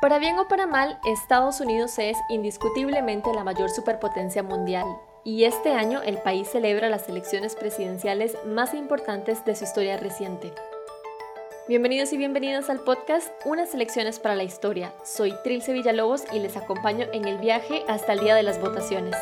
Para bien o para mal, Estados Unidos es indiscutiblemente la mayor superpotencia mundial y este año el país celebra las elecciones presidenciales más importantes de su historia reciente. Bienvenidos y bienvenidas al podcast Unas elecciones para la historia. Soy Trilce Villalobos y les acompaño en el viaje hasta el día de las votaciones.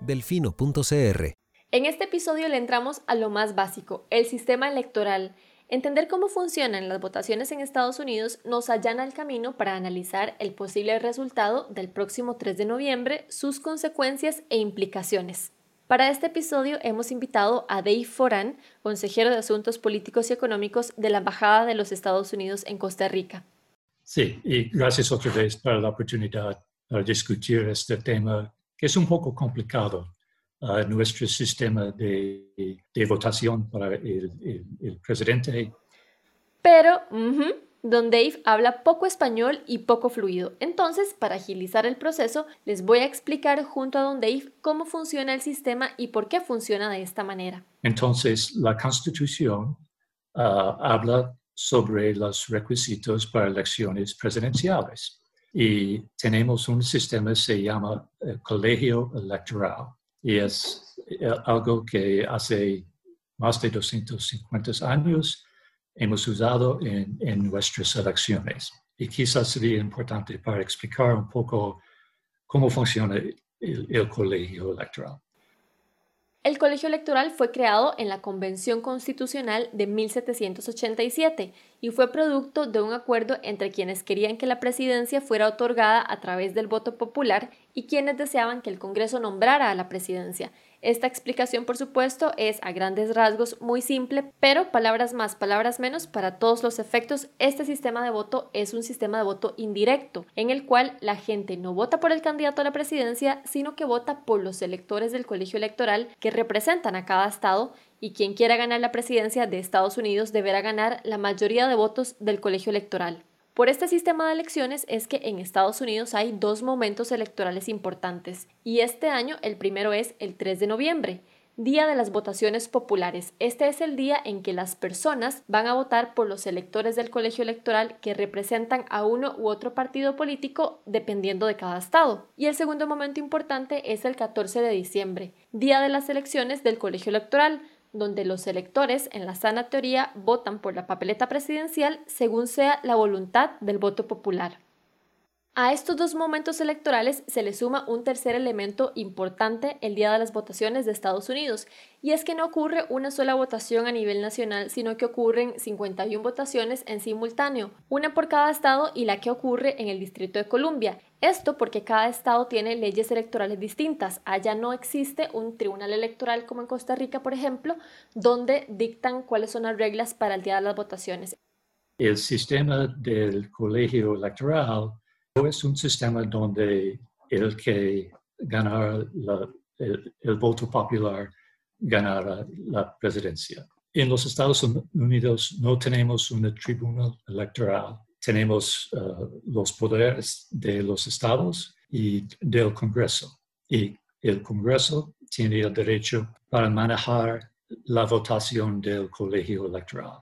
Delfino.cr En este episodio le entramos a lo más básico, el sistema electoral Entender cómo funcionan las votaciones en Estados Unidos nos allana el camino para analizar el posible resultado del próximo 3 de noviembre, sus consecuencias e implicaciones. Para este episodio hemos invitado a Dave Foran, consejero de Asuntos Políticos y Económicos de la Embajada de los Estados Unidos en Costa Rica. Sí, y gracias otra vez por la oportunidad para discutir este tema que es un poco complicado nuestro sistema de, votación para el, presidente. Pero Don Dave habla poco español y poco fluido. Entonces, para agilizar el proceso, les voy a explicar junto a Don Dave cómo funciona el sistema y por qué funciona de esta manera. Entonces, la Constitución ah, habla sobre los requisitos para elecciones presidenciales y tenemos un sistema que se llama el eh, colegio electoral y es eh, algo que hace más de 250 años hemos usado en, nuestras elecciones. Y quizás sería importante para explicar un poco cómo funciona el colegio electoral. El colegio electoral fue creado en la Convención Constitucional de 1787 y fue producto de un acuerdo entre quienes querían que la presidencia fuera otorgada a través del voto popular y quienes deseaban que el Congreso nombrara a la presidencia, esta explicación, por supuesto, es a grandes rasgos muy simple, pero palabras más, palabras menos, para todos los efectos, este sistema de voto es un sistema de voto indirecto, en el cual la gente no vota por el candidato a la presidencia, sino que vota por los electores del colegio electoral que representan a cada estado y quien quiera ganar la presidencia de Estados Unidos deberá ganar la mayoría de votos del colegio electoral. Por este sistema de elecciones es que en Estados Unidos hay dos momentos electorales importantes y este año el primero es el 3 de noviembre, Día de las Votaciones Populares. Este es el día en que las personas van a votar por los electores del colegio electoral que representan a uno u otro partido político dependiendo de cada estado. Y el segundo momento importante es el 14 de diciembre, Día de las Elecciones del colegio electoral donde los electores en la sana teoría votan por la papeleta presidencial según sea la voluntad del voto popular. A estos dos momentos electorales se le suma un tercer elemento importante el día de las votaciones de Estados Unidos, y es que no ocurre una sola votación a nivel nacional, sino que ocurren 51 votaciones en simultáneo, una por cada estado y la que ocurre en el Distrito de Columbia. Esto porque cada estado tiene leyes electorales distintas. Allá no existe un tribunal electoral como en Costa Rica, por ejemplo, donde dictan cuáles son las reglas para el día de las votaciones. El sistema del colegio electoral es un sistema donde el que ganara el, voto popular ganara la presidencia. En los Estados Unidos no tenemos un tribunal electoral, tenemos uh, los poderes de los estados y del Congreso. Y el Congreso tiene el derecho para manejar la votación del colegio electoral.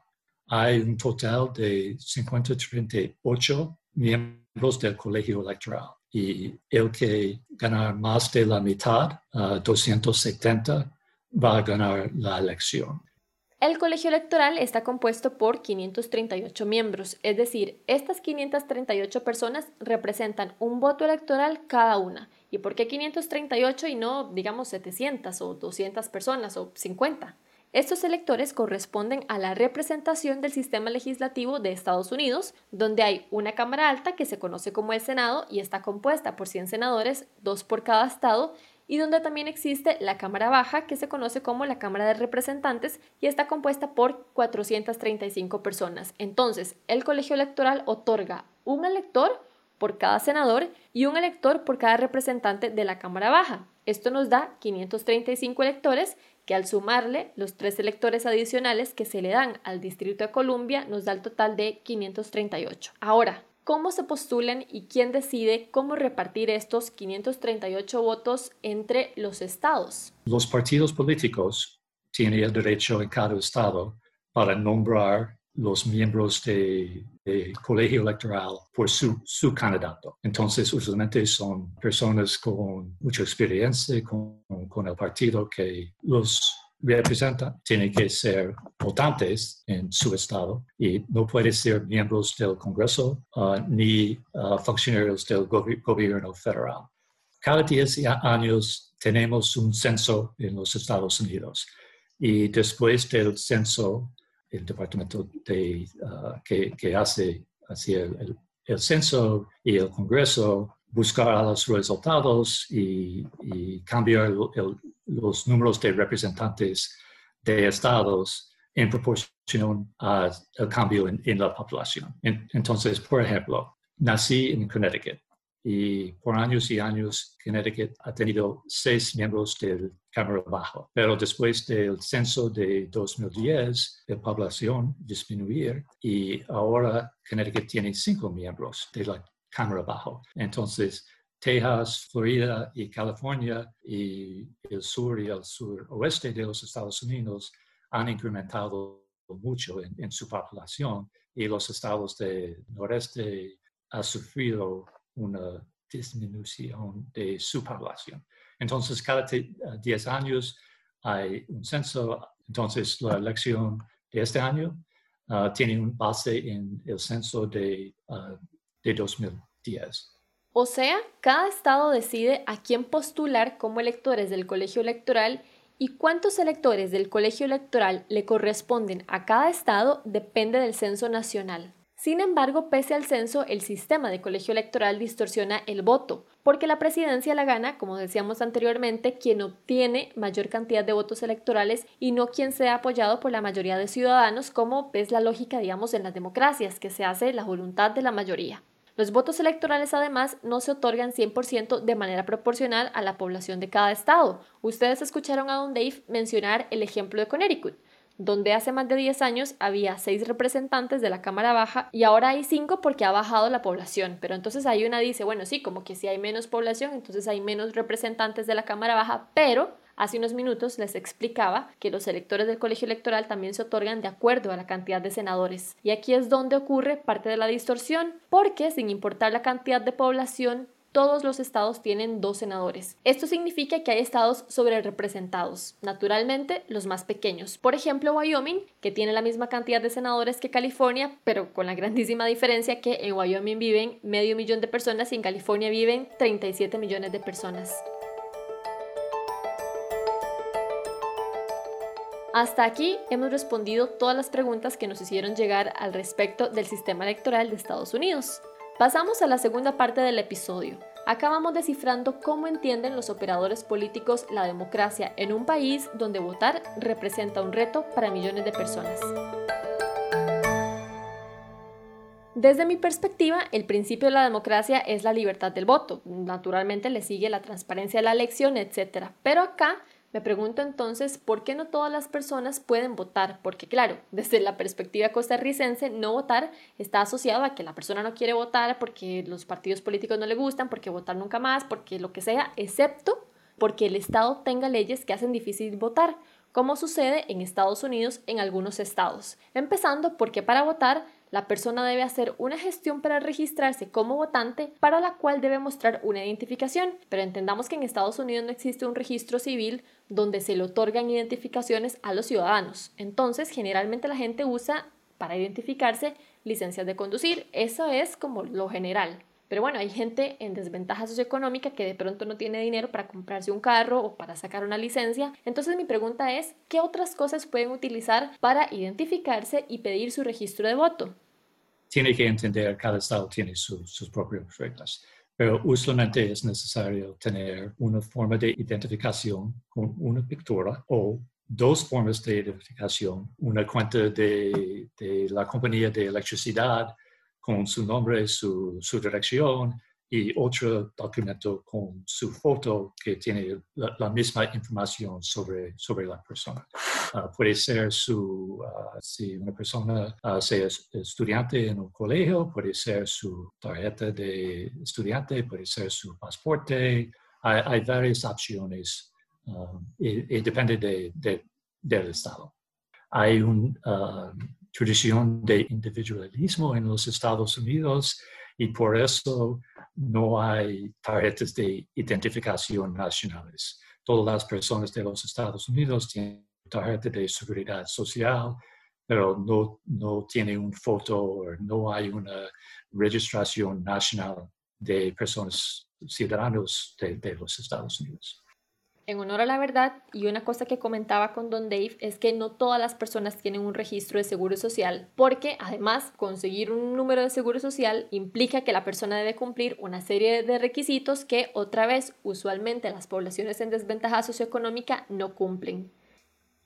Hay un total de 538 miembros del colegio electoral. Y el que ganar más de la mitad, 270, va a ganar la elección. El colegio electoral está compuesto por 538 miembros, es decir, estas 538 personas representan un voto electoral cada una. ¿Y por qué 538 y no, digamos, 700 o 200 personas o 50? Estos electores corresponden a la representación del sistema legislativo de Estados Unidos, donde hay una Cámara Alta que se conoce como el Senado y está compuesta por 100 senadores, dos por cada estado, y donde también existe la Cámara Baja, que se conoce como la Cámara de Representantes y está compuesta por 435 personas. Entonces, el colegio electoral otorga un elector por cada senador y un elector por cada representante de la Cámara Baja. Esto nos da 535 electores que al sumarle los tres electores adicionales que se le dan al Distrito de Columbia nos da el total de 538. Ahora, ¿cómo se postulan y quién decide cómo repartir estos 538 votos entre los estados? Los partidos políticos tienen el derecho en cada estado para nombrar los miembros del colegio electoral por su, candidato. Entonces, usualmente son personas con mucha experiencia con el partido que los representan. Tienen que ser votantes en su estado y no pueden ser miembros del Congreso uh, ni uh, funcionarios del gobierno federal. Cada 10 años tenemos un censo en los Estados Unidos y después del censo, el departamento de, uh, que, hace, el, censo y el Congreso buscar los resultados y, cambiar los números de representantes de estados en proporción al cambio en, la población. entonces, por ejemplo, nací en Connecticut y por años y años Connecticut ha tenido seis miembros del Cámara Baja, pero después del censo de 2010, la población disminuir y ahora Connecticut tiene cinco miembros de la Cámara Baja. Entonces, Texas, Florida y California y el sur y el suroeste de los Estados Unidos han incrementado mucho en, su población y los estados del noreste han sufrido una disminución de su población. Entonces, cada 10 años hay un censo. Entonces, la elección de este año uh, tiene un base en el censo de, uh, de 2010. O sea, cada estado decide a quién postular como electores del colegio electoral y cuántos electores del colegio electoral le corresponden a cada estado depende del censo nacional. Sin embargo, pese al censo, el sistema de colegio electoral distorsiona el voto, porque la presidencia la gana, como decíamos anteriormente, quien obtiene mayor cantidad de votos electorales y no quien sea apoyado por la mayoría de ciudadanos, como es la lógica, digamos, en las democracias, que se hace la voluntad de la mayoría. Los votos electorales además no se otorgan 100% de manera proporcional a la población de cada estado. Ustedes escucharon a Don Dave mencionar el ejemplo de Connecticut donde hace más de 10 años había 6 representantes de la Cámara Baja y ahora hay 5 porque ha bajado la población. Pero entonces ahí una dice, bueno, sí, como que si hay menos población, entonces hay menos representantes de la Cámara Baja, pero Hace unos minutos les explicaba que los electores del colegio electoral también se otorgan de acuerdo a la cantidad de senadores. Y aquí es donde ocurre parte de la distorsión, porque sin importar la cantidad de población, todos los estados tienen dos senadores. Esto significa que hay estados sobre representados, naturalmente los más pequeños. Por ejemplo, Wyoming, que tiene la misma cantidad de senadores que California, pero con la grandísima diferencia que en Wyoming viven medio millón de personas y en California viven 37 millones de personas. Hasta aquí hemos respondido todas las preguntas que nos hicieron llegar al respecto del sistema electoral de Estados Unidos. Pasamos a la segunda parte del episodio. Acabamos descifrando cómo entienden los operadores políticos la democracia en un país donde votar representa un reto para millones de personas. Desde mi perspectiva, el principio de la democracia es la libertad del voto. Naturalmente le sigue la transparencia de la elección, etc. Pero acá me pregunto entonces por qué no todas las personas pueden votar, porque claro, desde la perspectiva costarricense, no votar está asociado a que la persona no quiere votar porque los partidos políticos no le gustan, porque votar nunca más, porque lo que sea, excepto porque el Estado tenga leyes que hacen difícil votar, como sucede en Estados Unidos en algunos estados. Empezando porque para votar la persona debe hacer una gestión para registrarse como votante para la cual debe mostrar una identificación, pero entendamos que en Estados Unidos no existe un registro civil donde se le otorgan identificaciones a los ciudadanos. Entonces, generalmente la gente usa para identificarse licencias de conducir. Eso es como lo general. Pero bueno, hay gente en desventaja socioeconómica que de pronto no tiene dinero para comprarse un carro o para sacar una licencia. Entonces mi pregunta es, ¿qué otras cosas pueden utilizar para identificarse y pedir su registro de voto? Tiene que entender, cada estado tiene sus propias reglas, pero usualmente es necesario tener una forma de identificación con una pintura o dos formas de identificación, una cuenta de, de la compañía de electricidad con su nombre, su, su dirección y otro documento con su foto que tiene la, misma información sobre, sobre la persona. Ah, puede ser su, uh, si una persona uh, sea estudiante en un colegio, puede ser su tarjeta de estudiante, puede ser su pasaporte. Hay, hay varias opciones y, depende de, de, del estado. Hay un tradición de individualismo en los Estados Unidos y por eso no hay tarjetas de identificación nacionales. Todas las personas de los Estados Unidos tienen tarjeta de seguridad social, pero no, no tiene un foto o no hay una registración nacional de personas ciudadanos de los Estados Unidos en honor a la verdad, y una cosa que comentaba con Don Dave es que no todas las personas tienen un registro de seguro social, porque además conseguir un número de seguro social implica que la persona debe cumplir una serie de requisitos que otra vez usualmente las poblaciones en desventaja socioeconómica no cumplen.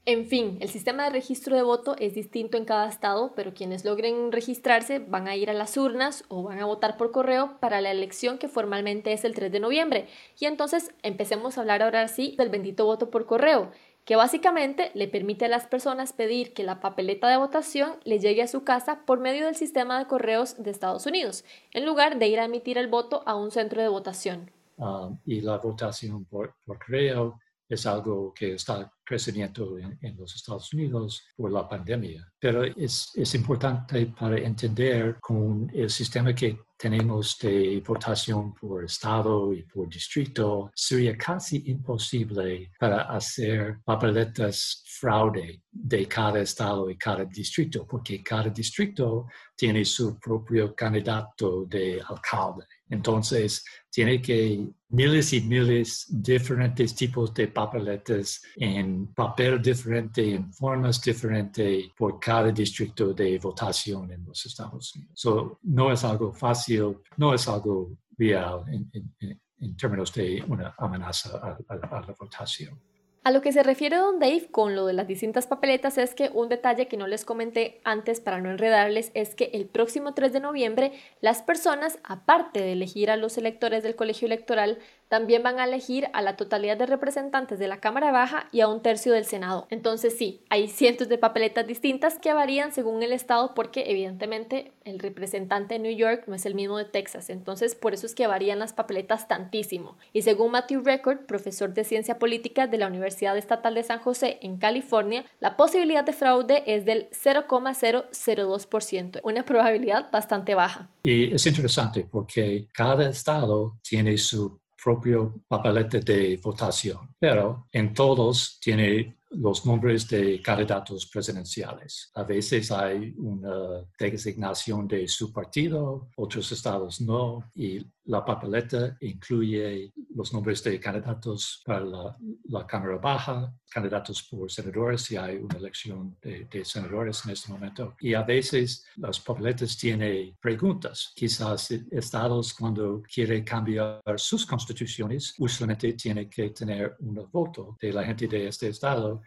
En fin, el sistema de registro de voto es distinto en cada estado, pero quienes logren registrarse van a ir a las urnas o van a votar por correo para la elección que formalmente es el 3 de noviembre. Y entonces empecemos a hablar ahora sí del bendito voto por correo, que básicamente le permite a las personas pedir que la papeleta de votación le llegue a su casa por medio del sistema de correos de Estados Unidos, en lugar de ir a emitir el voto a un centro de votación. Ah, y la votación por correo es algo que está creciendo en, los Estados Unidos por la pandemia. Pero es, es, importante para entender con el sistema que tenemos de votación por estado y por distrito, sería casi imposible para hacer papeletas fraude de cada estado y cada distrito, porque cada distrito tiene su propio candidato de alcalde. Entonces, tiene que miles y miles diferentes tipos de papeletas en papel diferente, en formas diferentes por cada distrito de votación en los Estados Unidos. So, no es algo fácil, no es algo real en, términos de una amenaza a la votación. A lo que se refiere Don Dave con lo de las distintas papeletas es que un detalle que no les comenté antes para no enredarles es que el próximo 3 de noviembre las personas, aparte de elegir a los electores del colegio electoral, también van a elegir a la totalidad de representantes de la Cámara Baja y a un tercio del Senado. Entonces sí, hay cientos de papeletas distintas que varían según el estado porque evidentemente el representante de New York no es el mismo de Texas, entonces por eso es que varían las papeletas tantísimo. Y según Matthew Record, profesor de ciencia política de la Universidad Estatal de San José en California, la posibilidad de fraude es del 0,002%, una probabilidad bastante baja. Y es interesante porque cada estado tiene su propio papelete de votación, pero en todos tiene los nombres de candidatos presidenciales. A veces hay una designación de su partido, otros estados no, y la papeleta incluye los nombres de candidatos para la, Cámara Baja, candidatos por senadores, si hay una elección de, senadores en este momento. Y a veces las papeletas tienen preguntas. Quizás estados cuando quieren cambiar sus constituciones, usualmente tienen que tener un voto de la gente de este estado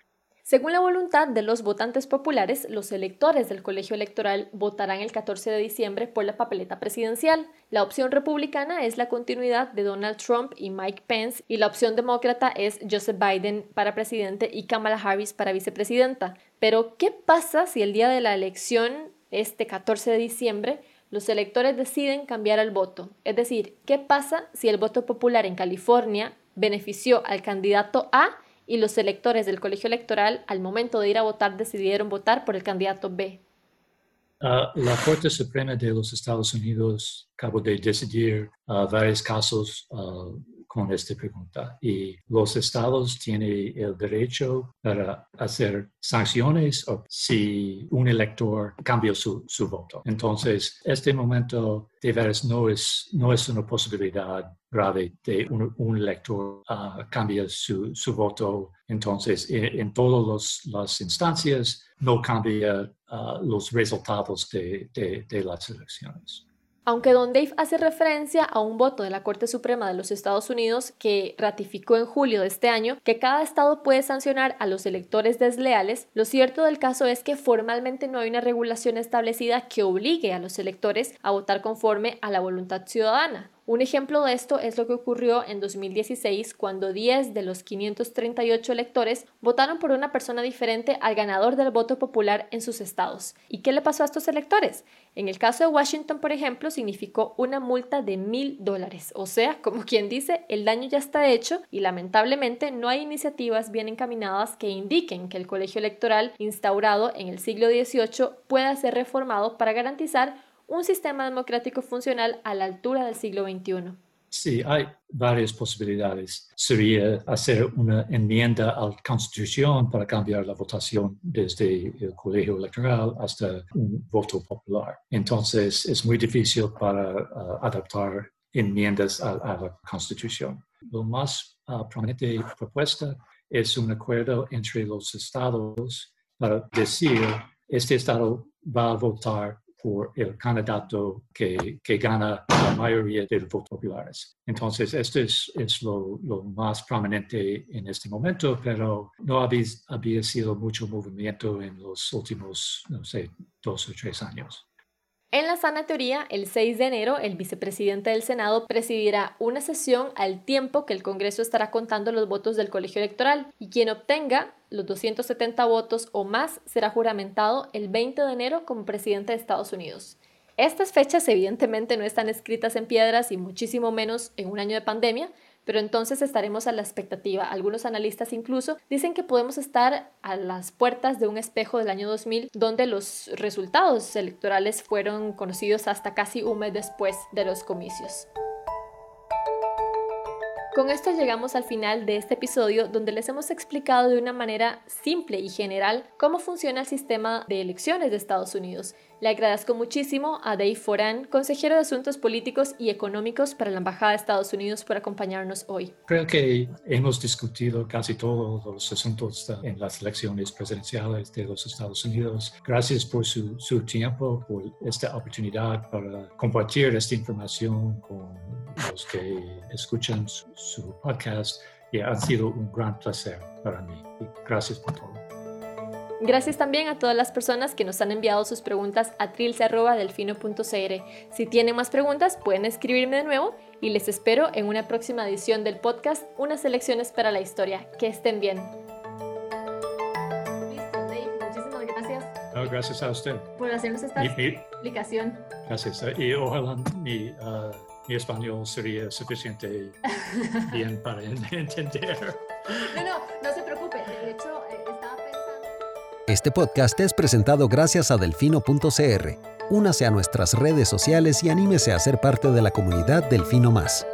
según la voluntad de los votantes populares, los electores del colegio electoral votarán el 14 de diciembre por la papeleta presidencial. La opción republicana es la continuidad de Donald Trump y Mike Pence y la opción demócrata es Joseph Biden para presidente y Kamala Harris para vicepresidenta. Pero, ¿qué pasa si el día de la elección, este 14 de diciembre, los electores deciden cambiar el voto? Es decir, ¿qué pasa si el voto popular en California benefició al candidato A y los electores del colegio electoral al momento de ir a votar decidieron votar por el candidato B. Ah, la Corte Suprema de los Estados Unidos acabó de decidir uh, varios casos ah, con esta pregunta. Y los estados tienen el derecho para hacer sanciones si un elector cambia su, su voto. Entonces, este momento de veras no es, no es una posibilidad grave de un, elector uh, cambia su, su, voto. Entonces, en, en todas las instancias no cambia uh, los resultados de, de las elecciones. Aunque Don Dave hace referencia a un voto de la Corte Suprema de los Estados Unidos que ratificó en julio de este año que cada estado puede sancionar a los electores desleales, lo cierto del caso es que formalmente no hay una regulación establecida que obligue a los electores a votar conforme a la voluntad ciudadana Un ejemplo de esto es lo que ocurrió en 2016 cuando 10 de los 538 electores votaron por una persona diferente al ganador del voto popular en sus estados. ¿Y qué le pasó a estos electores? En el caso de Washington, por ejemplo, significó una multa de mil dólares. O sea, como quien dice, el daño ya está hecho y lamentablemente no hay iniciativas bien encaminadas que indiquen que el colegio electoral instaurado en el siglo XVIII pueda ser reformado para garantizar un sistema democrático funcional a la altura del siglo XXI. Sí, hay varias posibilidades. Sería hacer una enmienda a la Constitución para cambiar la votación desde el colegio electoral hasta un voto popular. Entonces, es muy difícil para uh, adaptar enmiendas a, la Constitución. Lo más uh, prominente propuesta es un acuerdo entre los estados para decir este estado va a votar por el candidato que, gana la mayoría de los votos populares. Entonces, esto es, lo, más prominente en este momento, pero no había, había sido mucho movimiento en los últimos, no sé, dos o tres años. En la sana teoría, el 6 de enero, el vicepresidente del Senado presidirá una sesión al tiempo que el Congreso estará contando los votos del colegio electoral y quien obtenga los 270 votos o más será juramentado el 20 de enero como presidente de Estados Unidos. Estas fechas evidentemente no están escritas en piedras y muchísimo menos en un año de pandemia, pero entonces estaremos a la expectativa. Algunos analistas incluso dicen que podemos estar a las puertas de un espejo del año 2000 donde los resultados electorales fueron conocidos hasta casi un mes después de los comicios. Con esto llegamos al final de este episodio donde les hemos explicado de una manera simple y general cómo funciona el sistema de elecciones de Estados Unidos. Le agradezco muchísimo a Dave Foran, consejero de Asuntos Políticos y Económicos para la Embajada de Estados Unidos, por acompañarnos hoy. Creo que hemos discutido casi todos los asuntos en las elecciones presidenciales de los Estados Unidos. Gracias por su, tiempo, por esta oportunidad para compartir esta información con los que escuchan su, su podcast. Y ha sido un gran placer para mí. gracias por todo. Gracias también a todas las personas que nos han enviado sus preguntas a trilce.delfino.cr. Si tienen más preguntas, pueden escribirme de nuevo y les espero en una próxima edición del podcast Unas elecciones para la historia. Que estén bien. Listo, Dave. Muchísimas gracias. gracias a usted. Por hacernos esta explicación. Gracias. Y ojalá mi, uh, mi español sería suficiente bien para entender. No, no, no este podcast es presentado gracias a delfino.cr. Únase a nuestras redes sociales y anímese a ser parte de la comunidad Delfino Más.